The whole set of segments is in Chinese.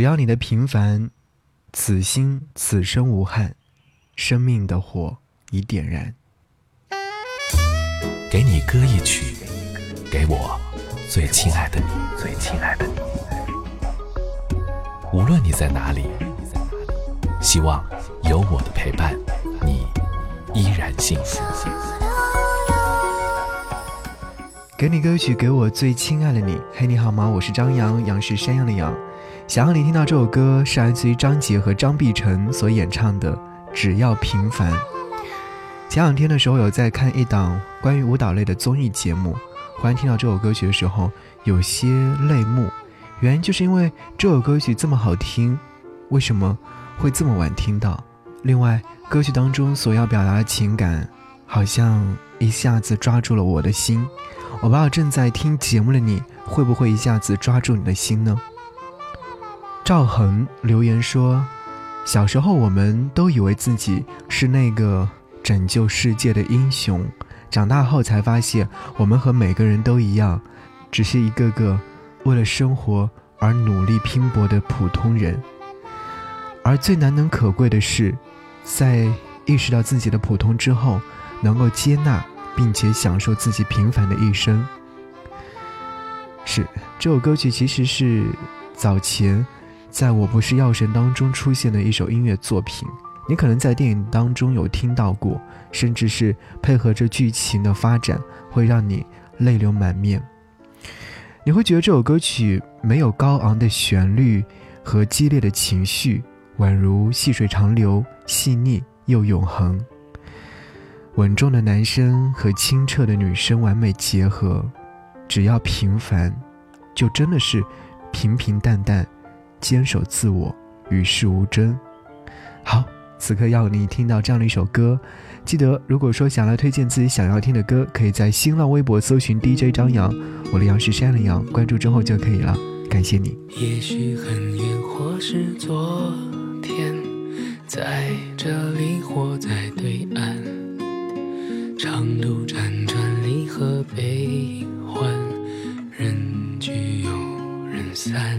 只要你的平凡，此心此生无憾，生命的火已点燃。给你歌一曲，给我最亲爱的你，最亲爱的你。无论你在哪里，希望有我的陪伴，你依然幸福。给你歌曲，给我最亲爱的你。嘿，你好吗？我是张扬，杨是山羊的羊。想让你听到这首歌，是来自于张杰和张碧晨所演唱的《只要平凡》。前两天的时候，有在看一档关于舞蹈类的综艺节目，忽然听到这首歌曲的时候，有些泪目。原因就是因为这首歌曲这么好听，为什么会这么晚听到？另外，歌曲当中所要表达的情感，好像一下子抓住了我的心。我不知道正在听节目的你，会不会一下子抓住你的心呢？赵恒留言说：“小时候我们都以为自己是那个拯救世界的英雄，长大后才发现，我们和每个人都一样，只是一个个为了生活而努力拼搏的普通人。而最难能可贵的是，在意识到自己的普通之后，能够接纳并且享受自己平凡的一生。”是这首歌曲其实是早前。在我不是药神当中出现的一首音乐作品，你可能在电影当中有听到过，甚至是配合着剧情的发展，会让你泪流满面。你会觉得这首歌曲没有高昂的旋律和激烈的情绪，宛如细水长流，细腻又永恒。稳重的男生和清澈的女生完美结合，只要平凡，就真的是平平淡淡。坚守自我，与世无争。好，此刻要你听到这样的一首歌。记得，如果说想来推荐自己想要听的歌，可以在新浪微博搜寻 DJ 张扬，我的杨是山的杨，关注之后就可以了。感谢你。也许很远，或是昨天，在这里或在对岸，长路辗转，离合悲欢，人聚又人散。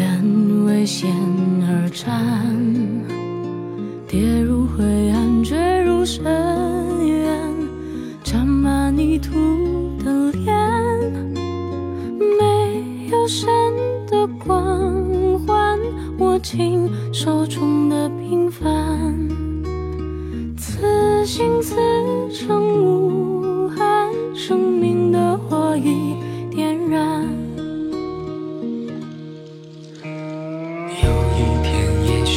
愿为险而战，跌入灰暗，坠入深渊，沾满泥土的脸，没有神的光环，握紧手中的平凡，此心此生无憾，生命的火已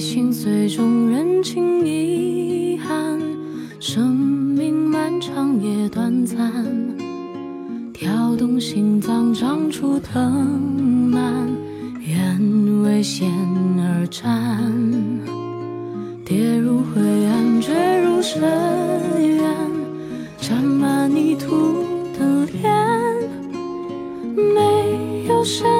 心碎中认清遗憾生命漫长也短暂跳动心脏长出藤蔓愿为险而战跌入灰暗坠入深渊沾满泥土的脸没有谁